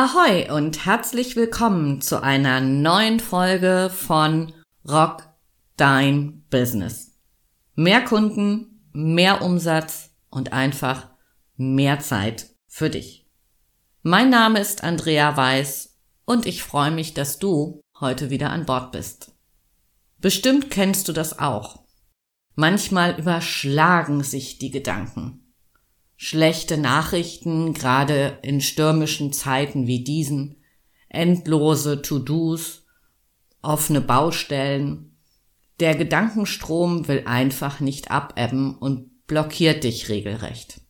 Ahoi und herzlich willkommen zu einer neuen Folge von Rock Dein Business. Mehr Kunden, mehr Umsatz und einfach mehr Zeit für dich. Mein Name ist Andrea Weiß und ich freue mich, dass du heute wieder an Bord bist. Bestimmt kennst du das auch. Manchmal überschlagen sich die Gedanken schlechte Nachrichten, gerade in stürmischen Zeiten wie diesen, endlose To-Dos, offene Baustellen. Der Gedankenstrom will einfach nicht abebben und blockiert dich regelrecht.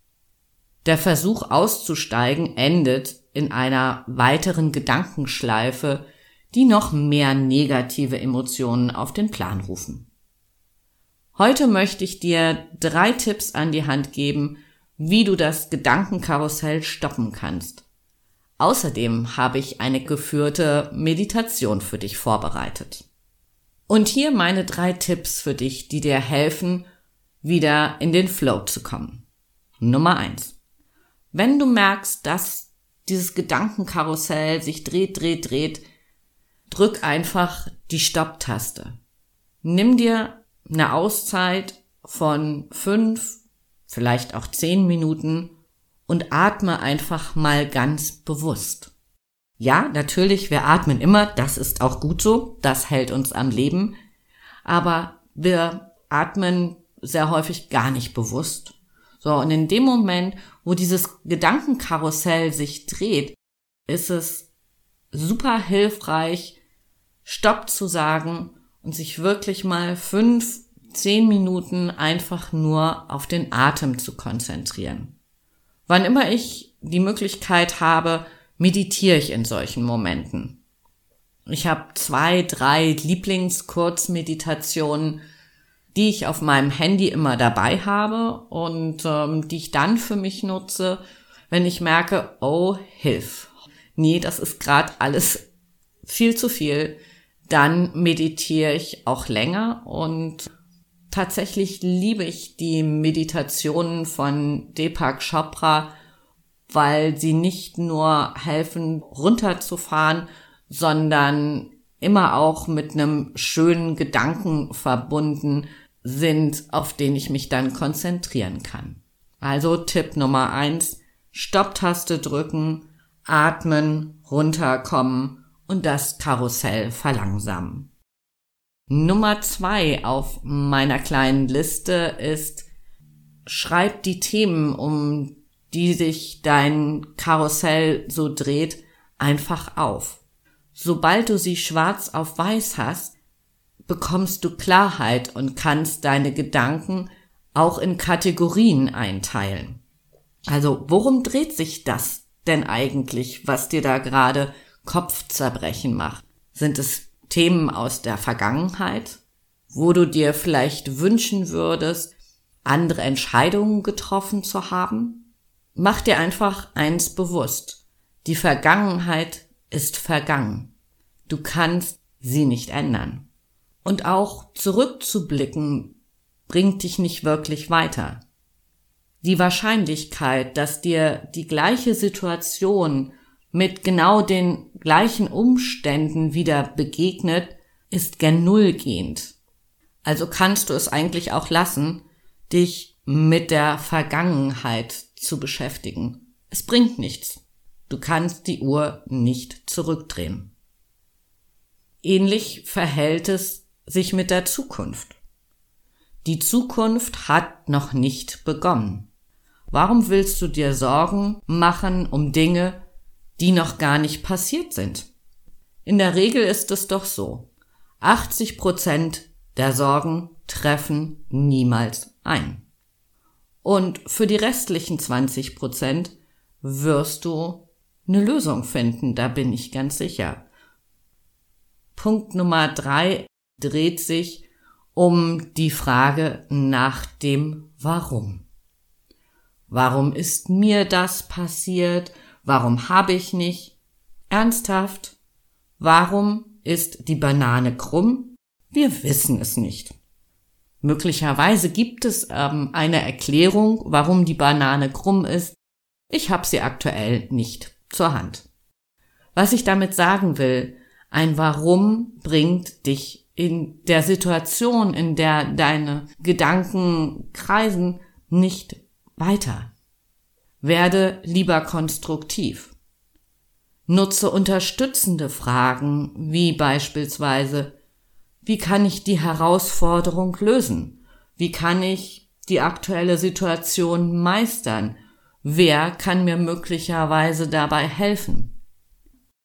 Der Versuch auszusteigen endet in einer weiteren Gedankenschleife, die noch mehr negative Emotionen auf den Plan rufen. Heute möchte ich dir drei Tipps an die Hand geben, wie du das Gedankenkarussell stoppen kannst. Außerdem habe ich eine geführte Meditation für dich vorbereitet. Und hier meine drei Tipps für dich, die dir helfen, wieder in den Flow zu kommen. Nummer eins: Wenn du merkst, dass dieses Gedankenkarussell sich dreht, dreht, dreht, drück einfach die Stopptaste. Nimm dir eine Auszeit von fünf vielleicht auch zehn Minuten und atme einfach mal ganz bewusst. Ja, natürlich, wir atmen immer, das ist auch gut so, das hält uns am Leben, aber wir atmen sehr häufig gar nicht bewusst. So, und in dem Moment, wo dieses Gedankenkarussell sich dreht, ist es super hilfreich, Stopp zu sagen und sich wirklich mal fünf zehn Minuten einfach nur auf den Atem zu konzentrieren. Wann immer ich die Möglichkeit habe, meditiere ich in solchen Momenten. Ich habe zwei, drei Lieblingskurzmeditationen, die ich auf meinem Handy immer dabei habe und ähm, die ich dann für mich nutze, wenn ich merke, oh, hilf. Nee, das ist gerade alles viel zu viel. Dann meditiere ich auch länger und Tatsächlich liebe ich die Meditationen von Deepak Chopra, weil sie nicht nur helfen, runterzufahren, sondern immer auch mit einem schönen Gedanken verbunden sind, auf den ich mich dann konzentrieren kann. Also Tipp Nummer eins, Stopptaste drücken, atmen, runterkommen und das Karussell verlangsamen. Nummer zwei auf meiner kleinen Liste ist, schreib die Themen, um die sich dein Karussell so dreht, einfach auf. Sobald du sie schwarz auf weiß hast, bekommst du Klarheit und kannst deine Gedanken auch in Kategorien einteilen. Also, worum dreht sich das denn eigentlich, was dir da gerade Kopfzerbrechen macht? Sind es Themen aus der Vergangenheit, wo du dir vielleicht wünschen würdest, andere Entscheidungen getroffen zu haben? Mach dir einfach eins bewusst. Die Vergangenheit ist vergangen. Du kannst sie nicht ändern. Und auch zurückzublicken bringt dich nicht wirklich weiter. Die Wahrscheinlichkeit, dass dir die gleiche Situation mit genau den gleichen Umständen wieder begegnet, ist gen Null gehend. Also kannst du es eigentlich auch lassen, dich mit der Vergangenheit zu beschäftigen. Es bringt nichts. Du kannst die Uhr nicht zurückdrehen. Ähnlich verhält es sich mit der Zukunft. Die Zukunft hat noch nicht begonnen. Warum willst du dir Sorgen machen um Dinge, die noch gar nicht passiert sind. In der Regel ist es doch so. 80 Prozent der Sorgen treffen niemals ein. Und für die restlichen 20 Prozent wirst du eine Lösung finden, da bin ich ganz sicher. Punkt Nummer drei dreht sich um die Frage nach dem Warum. Warum ist mir das passiert? Warum habe ich nicht? Ernsthaft? Warum ist die Banane krumm? Wir wissen es nicht. Möglicherweise gibt es ähm, eine Erklärung, warum die Banane krumm ist. Ich habe sie aktuell nicht zur Hand. Was ich damit sagen will, ein Warum bringt dich in der Situation, in der deine Gedanken kreisen, nicht weiter. Werde lieber konstruktiv. Nutze unterstützende Fragen, wie beispielsweise, wie kann ich die Herausforderung lösen? Wie kann ich die aktuelle Situation meistern? Wer kann mir möglicherweise dabei helfen?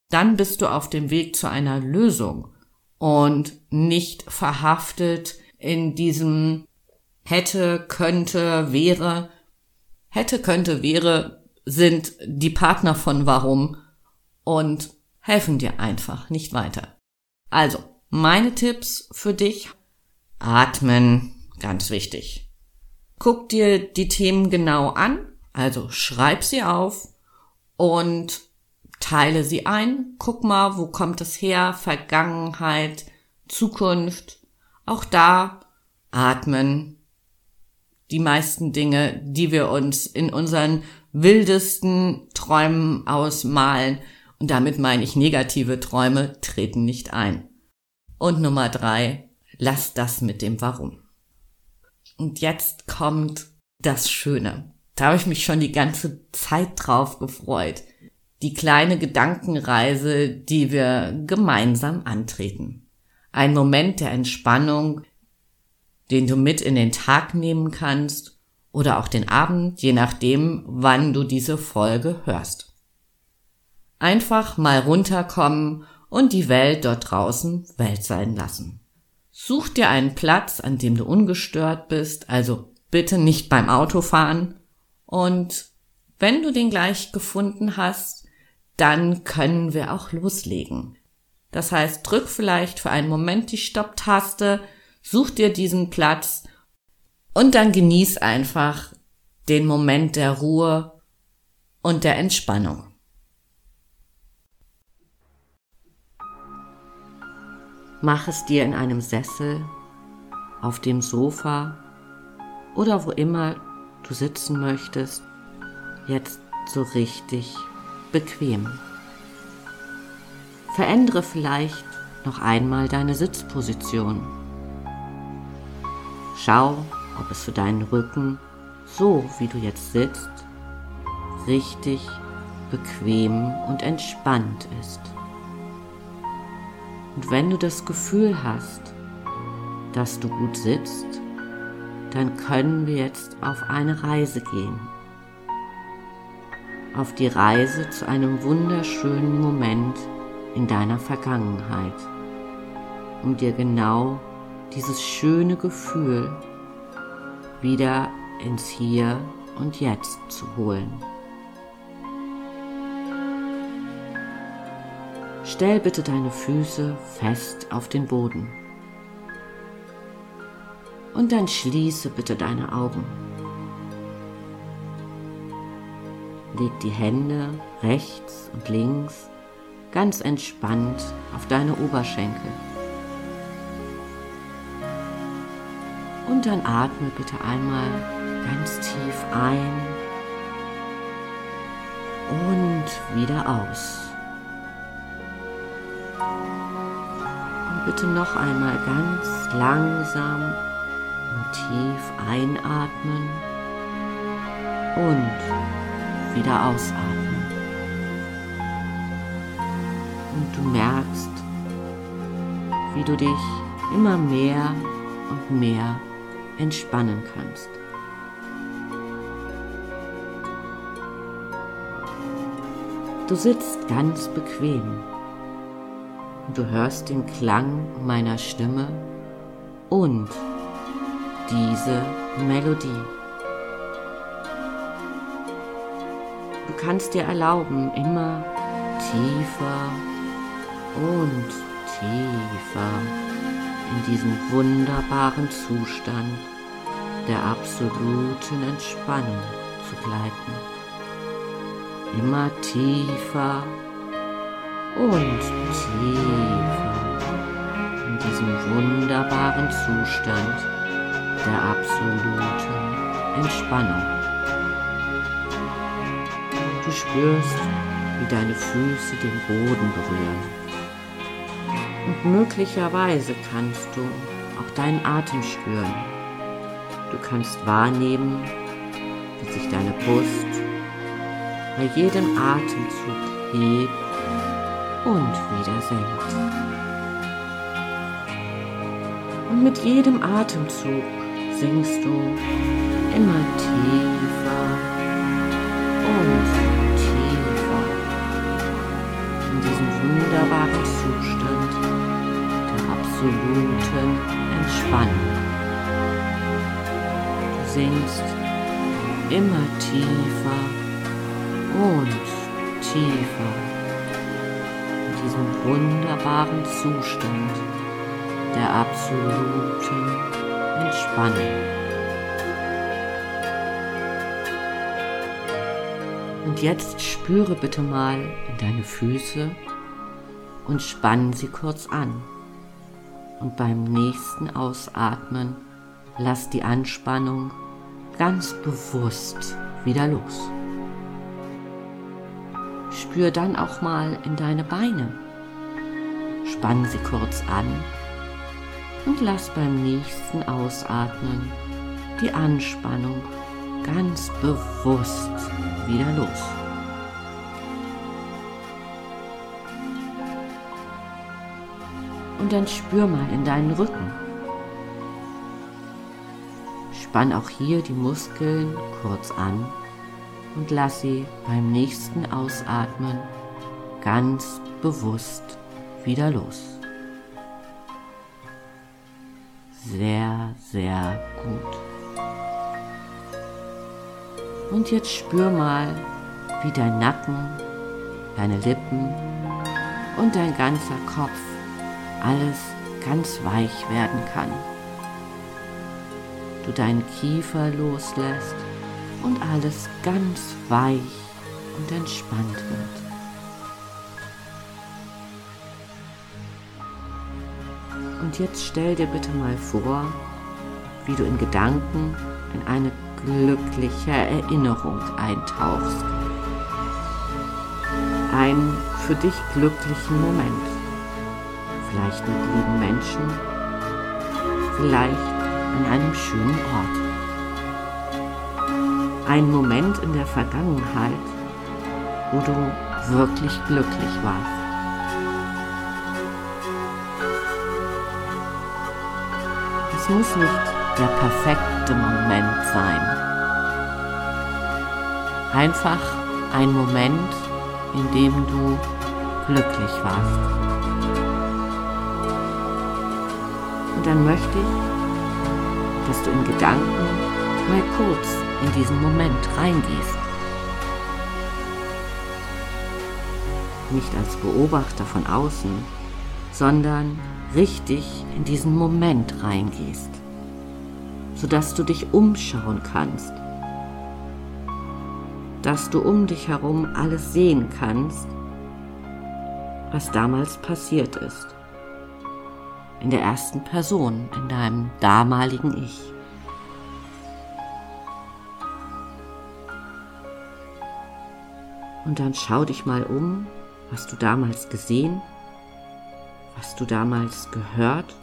Dann bist du auf dem Weg zu einer Lösung und nicht verhaftet in diesem hätte, könnte, wäre. Hätte, könnte, wäre sind die Partner von warum und helfen dir einfach nicht weiter. Also, meine Tipps für dich. Atmen, ganz wichtig. Guck dir die Themen genau an, also schreib sie auf und teile sie ein. Guck mal, wo kommt es her? Vergangenheit, Zukunft. Auch da atmen. Die meisten Dinge, die wir uns in unseren wildesten Träumen ausmalen, und damit meine ich negative Träume, treten nicht ein. Und Nummer drei, lass das mit dem Warum. Und jetzt kommt das Schöne. Da habe ich mich schon die ganze Zeit drauf gefreut. Die kleine Gedankenreise, die wir gemeinsam antreten. Ein Moment der Entspannung, den du mit in den Tag nehmen kannst oder auch den Abend, je nachdem, wann du diese Folge hörst. Einfach mal runterkommen und die Welt dort draußen Welt sein lassen. Such dir einen Platz, an dem du ungestört bist, also bitte nicht beim Autofahren. Und wenn du den gleich gefunden hast, dann können wir auch loslegen. Das heißt, drück vielleicht für einen Moment die Stopptaste, such dir diesen Platz und dann genieß einfach den Moment der Ruhe und der Entspannung. Mach es dir in einem Sessel, auf dem Sofa oder wo immer du sitzen möchtest, jetzt so richtig bequem. Verändere vielleicht noch einmal deine Sitzposition. Schau, ob es für deinen Rücken, so wie du jetzt sitzt, richtig bequem und entspannt ist. Und wenn du das Gefühl hast, dass du gut sitzt, dann können wir jetzt auf eine Reise gehen. Auf die Reise zu einem wunderschönen Moment in deiner Vergangenheit, um dir genau dieses schöne Gefühl wieder ins Hier und Jetzt zu holen. Stell bitte deine Füße fest auf den Boden. Und dann schließe bitte deine Augen. Leg die Hände rechts und links ganz entspannt auf deine Oberschenkel. Und dann atme bitte einmal ganz tief ein und wieder aus. bitte noch einmal ganz langsam und tief einatmen und wieder ausatmen. Und du merkst, wie du dich immer mehr und mehr entspannen kannst. Du sitzt ganz bequem Du hörst den Klang meiner Stimme und diese Melodie. Du kannst dir erlauben, immer tiefer und tiefer in diesen wunderbaren Zustand der absoluten Entspannung zu gleiten. Immer tiefer und tiefer in diesem wunderbaren Zustand der absoluten Entspannung. Du spürst, wie deine Füße den Boden berühren. Möglicherweise kannst du auch deinen Atem spüren. Du kannst wahrnehmen, wie sich deine Brust bei jedem Atemzug hebt und wieder senkt. Und mit jedem Atemzug sinkst du immer tiefer und tiefer in diesen wunderbaren Zustand absoluten Entspannung. Du sinkst immer tiefer und tiefer in diesem wunderbaren Zustand der absoluten Entspannung. Und jetzt spüre bitte mal in deine Füße und spann sie kurz an. Und beim nächsten Ausatmen lass die Anspannung ganz bewusst wieder los. Spür dann auch mal in deine Beine. Spann sie kurz an und lass beim nächsten Ausatmen die Anspannung ganz bewusst wieder los. Und dann spür mal in deinen Rücken. Spann auch hier die Muskeln kurz an und lass sie beim nächsten Ausatmen ganz bewusst wieder los. Sehr, sehr gut. Und jetzt spür mal, wie dein Nacken, deine Lippen und dein ganzer Kopf alles ganz weich werden kann. Du deinen Kiefer loslässt und alles ganz weich und entspannt wird. Und jetzt stell dir bitte mal vor, wie du in Gedanken in eine glückliche Erinnerung eintauchst. Einen für dich glücklichen Moment. Vielleicht mit lieben Menschen, vielleicht an einem schönen Ort ein Moment in der Vergangenheit, wo du wirklich glücklich warst. Es muss nicht der perfekte Moment sein. Einfach ein Moment, in dem du glücklich warst. Und dann möchte ich, dass du in Gedanken mal kurz in diesen Moment reingehst. Nicht als Beobachter von außen, sondern richtig in diesen Moment reingehst, sodass du dich umschauen kannst, dass du um dich herum alles sehen kannst, was damals passiert ist. In der ersten Person, in deinem damaligen Ich. Und dann schau dich mal um, was du damals gesehen, was du damals gehört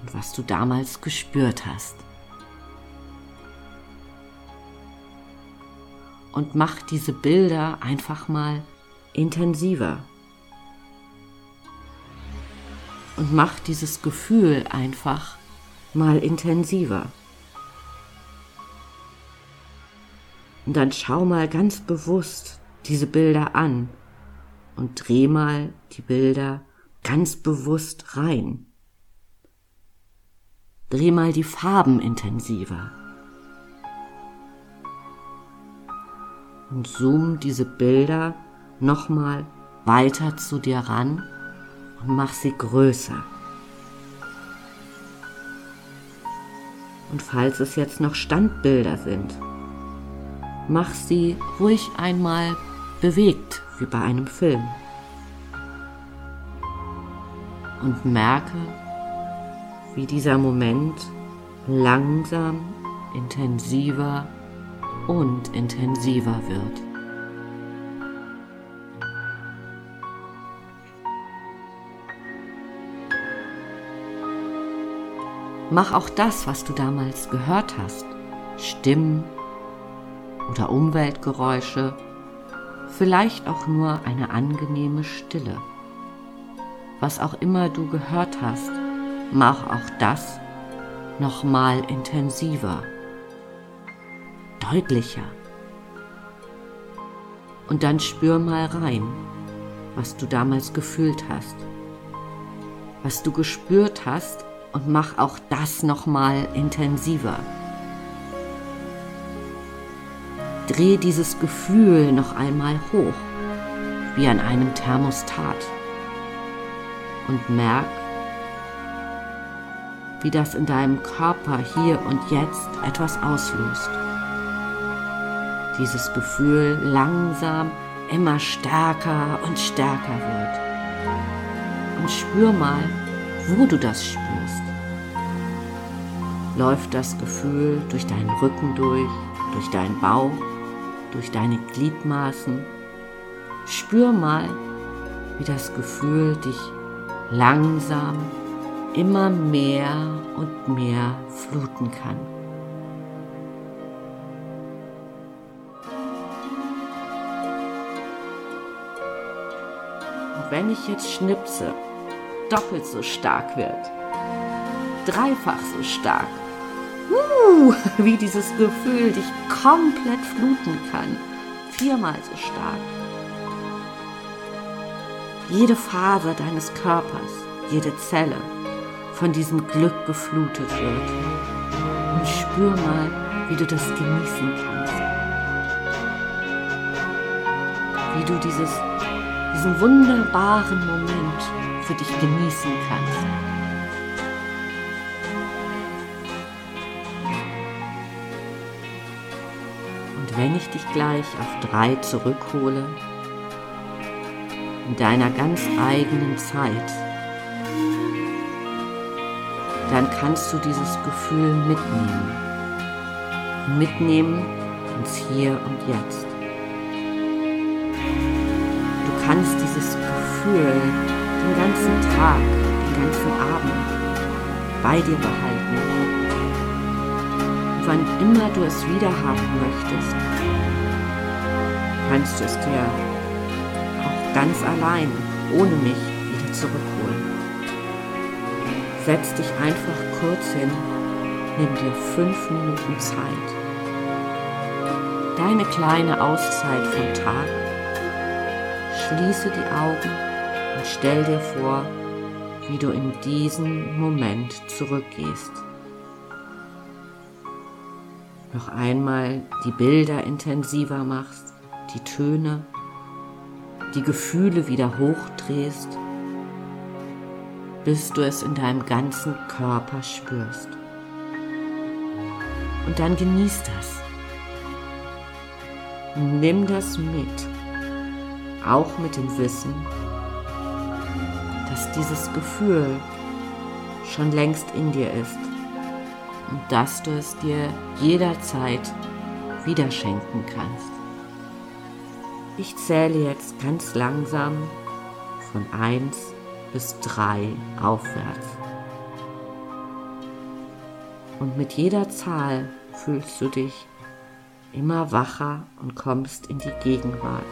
und was du damals gespürt hast. Und mach diese Bilder einfach mal intensiver. Und mach dieses Gefühl einfach mal intensiver. Und dann schau mal ganz bewusst diese Bilder an und dreh mal die Bilder ganz bewusst rein. Dreh mal die Farben intensiver. Und zoom diese Bilder nochmal weiter zu dir ran und mach sie größer. Und falls es jetzt noch Standbilder sind, mach sie ruhig einmal bewegt wie bei einem Film. Und merke, wie dieser Moment langsam intensiver und intensiver wird. Mach auch das, was du damals gehört hast. Stimmen oder Umweltgeräusche, vielleicht auch nur eine angenehme Stille. Was auch immer du gehört hast, mach auch das nochmal intensiver, deutlicher. Und dann spür mal rein, was du damals gefühlt hast, was du gespürt hast und mach auch das nochmal intensiver. Dreh dieses Gefühl noch einmal hoch, wie an einem Thermostat. Und merk, wie das in deinem Körper hier und jetzt etwas auslöst. Dieses Gefühl langsam immer stärker und stärker wird. Und spür mal, wo du das spürst. Läuft das Gefühl durch deinen Rücken durch, durch deinen Bauch, durch deine Gliedmaßen. Spür mal, wie das Gefühl dich langsam immer mehr und mehr fluten kann. Und wenn ich jetzt schnipse, doppelt so stark wird. Dreifach so stark. Uh, wie dieses Gefühl dich komplett fluten kann. Viermal so stark. Jede Faser deines Körpers, jede Zelle von diesem Glück geflutet wird. Und spür mal, wie du das genießen kannst. Wie du dieses, diesen wunderbaren Moment für dich genießen kannst. Und wenn ich dich gleich auf drei zurückhole, in deiner ganz eigenen Zeit, dann kannst du dieses Gefühl mitnehmen. Mitnehmen ins Hier und Jetzt. Kannst dieses Gefühl den ganzen Tag, den ganzen Abend bei dir behalten. Und wann immer du es wieder haben möchtest, kannst du es dir auch ganz allein, ohne mich, wieder zurückholen. Setz dich einfach kurz hin, nimm dir fünf Minuten Zeit. Deine kleine Auszeit vom Tag. Schließe die Augen und stell dir vor, wie du in diesen Moment zurückgehst. Noch einmal die Bilder intensiver machst, die Töne, die Gefühle wieder hochdrehst, bis du es in deinem ganzen Körper spürst. Und dann genieß das. Nimm das mit, auch mit dem Wissen, dass dieses Gefühl schon längst in dir ist und dass du es dir jederzeit wieder schenken kannst. Ich zähle jetzt ganz langsam von 1 bis 3 aufwärts. Und mit jeder Zahl fühlst du dich immer wacher und kommst in die Gegenwart,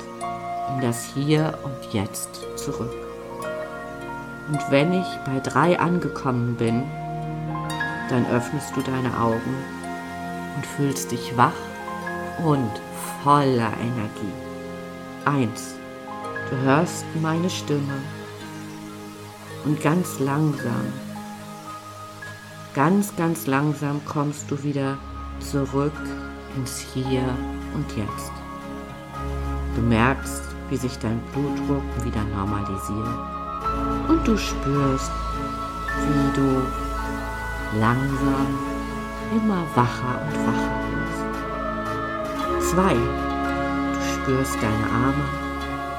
in das Hier und Jetzt zurück. Und wenn ich bei drei angekommen bin, dann öffnest du deine Augen und fühlst dich wach und voller Energie. Eins, du hörst meine Stimme und ganz langsam, ganz, ganz langsam kommst du wieder zurück ins Hier und Jetzt. Du merkst, wie sich dein Blutdruck wieder normalisiert und du spürst, wie du langsam immer wacher und wacher wirst. Zwei, du spürst deine Arme,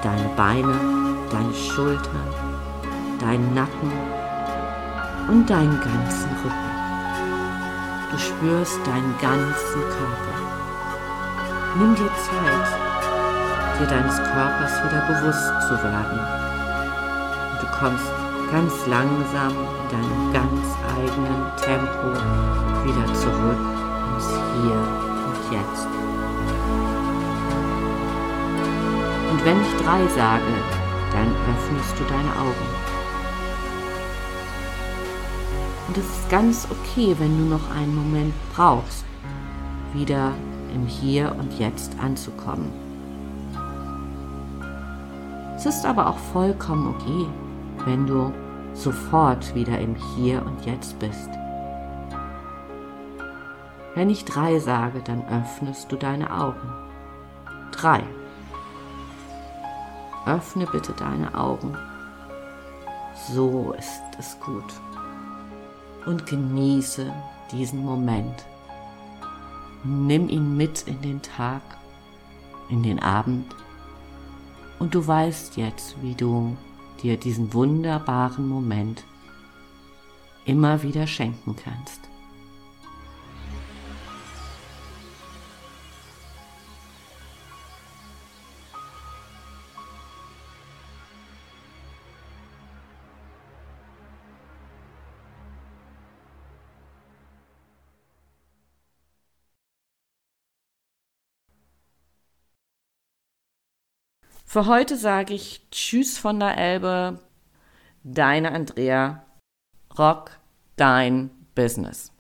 deine Beine, deine Schultern, deinen Nacken und deinen ganzen Rücken. Du spürst deinen ganzen Körper. Nimm dir Zeit, dir deines Körpers wieder bewusst zu werden kommst ganz langsam in deinem ganz eigenen Tempo wieder zurück ins Hier und Jetzt. Und wenn ich drei sage, dann öffnest du deine Augen. Und es ist ganz okay, wenn du noch einen Moment brauchst, wieder im Hier und Jetzt anzukommen. Es ist aber auch vollkommen okay, wenn du sofort wieder im Hier und Jetzt bist. Wenn ich drei sage, dann öffnest du deine Augen. Drei. Öffne bitte deine Augen. So ist es gut. Und genieße diesen Moment. Nimm ihn mit in den Tag, in den Abend. Und du weißt jetzt, wie du dir diesen wunderbaren Moment immer wieder schenken kannst. Für heute sage ich Tschüss von der Elbe, deine Andrea, Rock dein Business.